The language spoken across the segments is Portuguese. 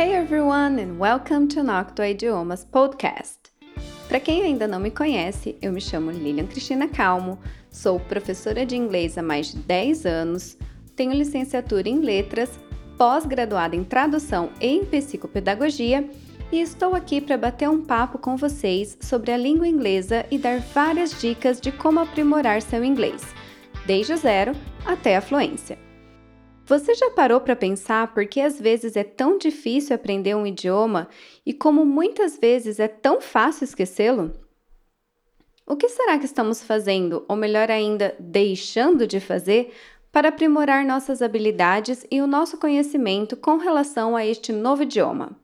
Hey everyone and welcome to Noctua Idiomas Podcast. Para quem ainda não me conhece, eu me chamo Lilian Cristina Calmo, sou professora de inglês há mais de 10 anos, tenho licenciatura em letras, pós-graduada em tradução e em psicopedagogia e estou aqui para bater um papo com vocês sobre a língua inglesa e dar várias dicas de como aprimorar seu inglês, desde o zero até a fluência. Você já parou para pensar por que às vezes é tão difícil aprender um idioma e como muitas vezes é tão fácil esquecê-lo? O que será que estamos fazendo, ou melhor ainda, deixando de fazer, para aprimorar nossas habilidades e o nosso conhecimento com relação a este novo idioma?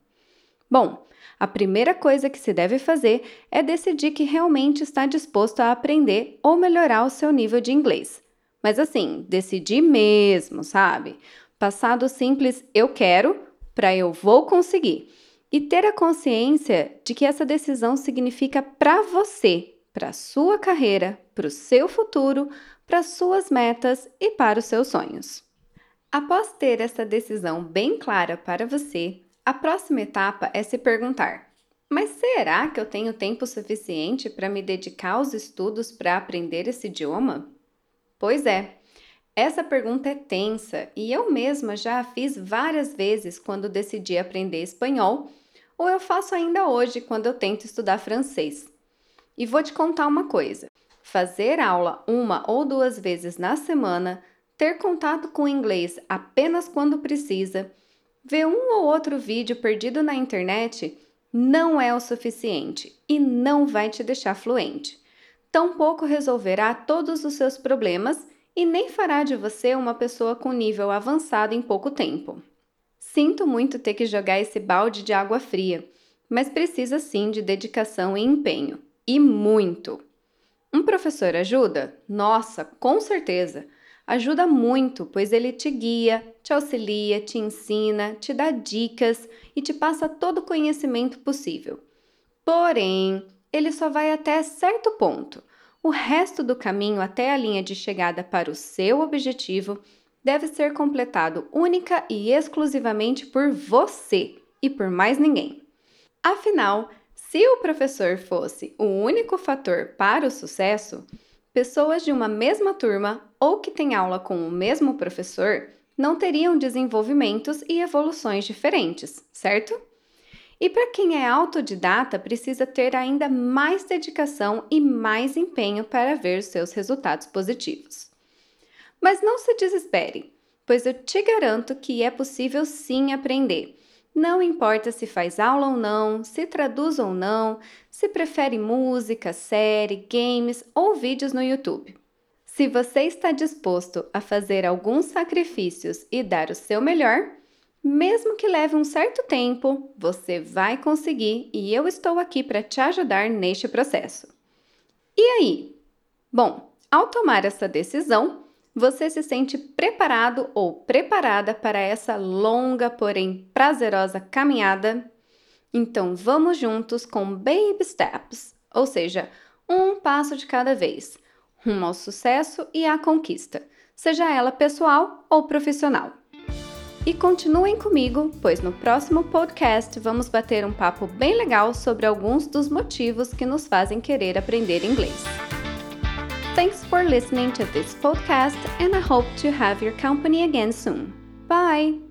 Bom, a primeira coisa que se deve fazer é decidir que realmente está disposto a aprender ou melhorar o seu nível de inglês. Mas assim, decidir mesmo, sabe? Passar do simples eu quero para eu vou conseguir. E ter a consciência de que essa decisão significa para você, para sua carreira, para o seu futuro, para suas metas e para os seus sonhos. Após ter essa decisão bem clara para você, a próxima etapa é se perguntar: mas será que eu tenho tempo suficiente para me dedicar aos estudos para aprender esse idioma? Pois é, essa pergunta é tensa e eu mesma já a fiz várias vezes quando decidi aprender espanhol, ou eu faço ainda hoje quando eu tento estudar francês. E vou te contar uma coisa: fazer aula uma ou duas vezes na semana, ter contato com inglês apenas quando precisa, ver um ou outro vídeo perdido na internet não é o suficiente e não vai te deixar fluente tampouco resolverá todos os seus problemas e nem fará de você uma pessoa com nível avançado em pouco tempo. Sinto muito ter que jogar esse balde de água fria, mas precisa sim de dedicação e empenho. E muito! Um professor ajuda? Nossa, com certeza! Ajuda muito, pois ele te guia, te auxilia, te ensina, te dá dicas e te passa todo o conhecimento possível. Porém, ele só vai até certo ponto. O resto do caminho até a linha de chegada para o seu objetivo deve ser completado única e exclusivamente por você e por mais ninguém. Afinal, se o professor fosse o único fator para o sucesso, pessoas de uma mesma turma ou que têm aula com o mesmo professor não teriam desenvolvimentos e evoluções diferentes, certo? E para quem é autodidata, precisa ter ainda mais dedicação e mais empenho para ver seus resultados positivos. Mas não se desespere, pois eu te garanto que é possível sim aprender. Não importa se faz aula ou não, se traduz ou não, se prefere música, série, games ou vídeos no YouTube. Se você está disposto a fazer alguns sacrifícios e dar o seu melhor, mesmo que leve um certo tempo, você vai conseguir e eu estou aqui para te ajudar neste processo. E aí? Bom, ao tomar essa decisão, você se sente preparado ou preparada para essa longa, porém prazerosa caminhada? Então vamos juntos com baby steps, ou seja, um passo de cada vez, rumo ao sucesso e à conquista, seja ela pessoal ou profissional. E continuem comigo, pois no próximo podcast vamos bater um papo bem legal sobre alguns dos motivos que nos fazem querer aprender inglês. Thanks for listening to this podcast and I hope to have your company again soon. Bye!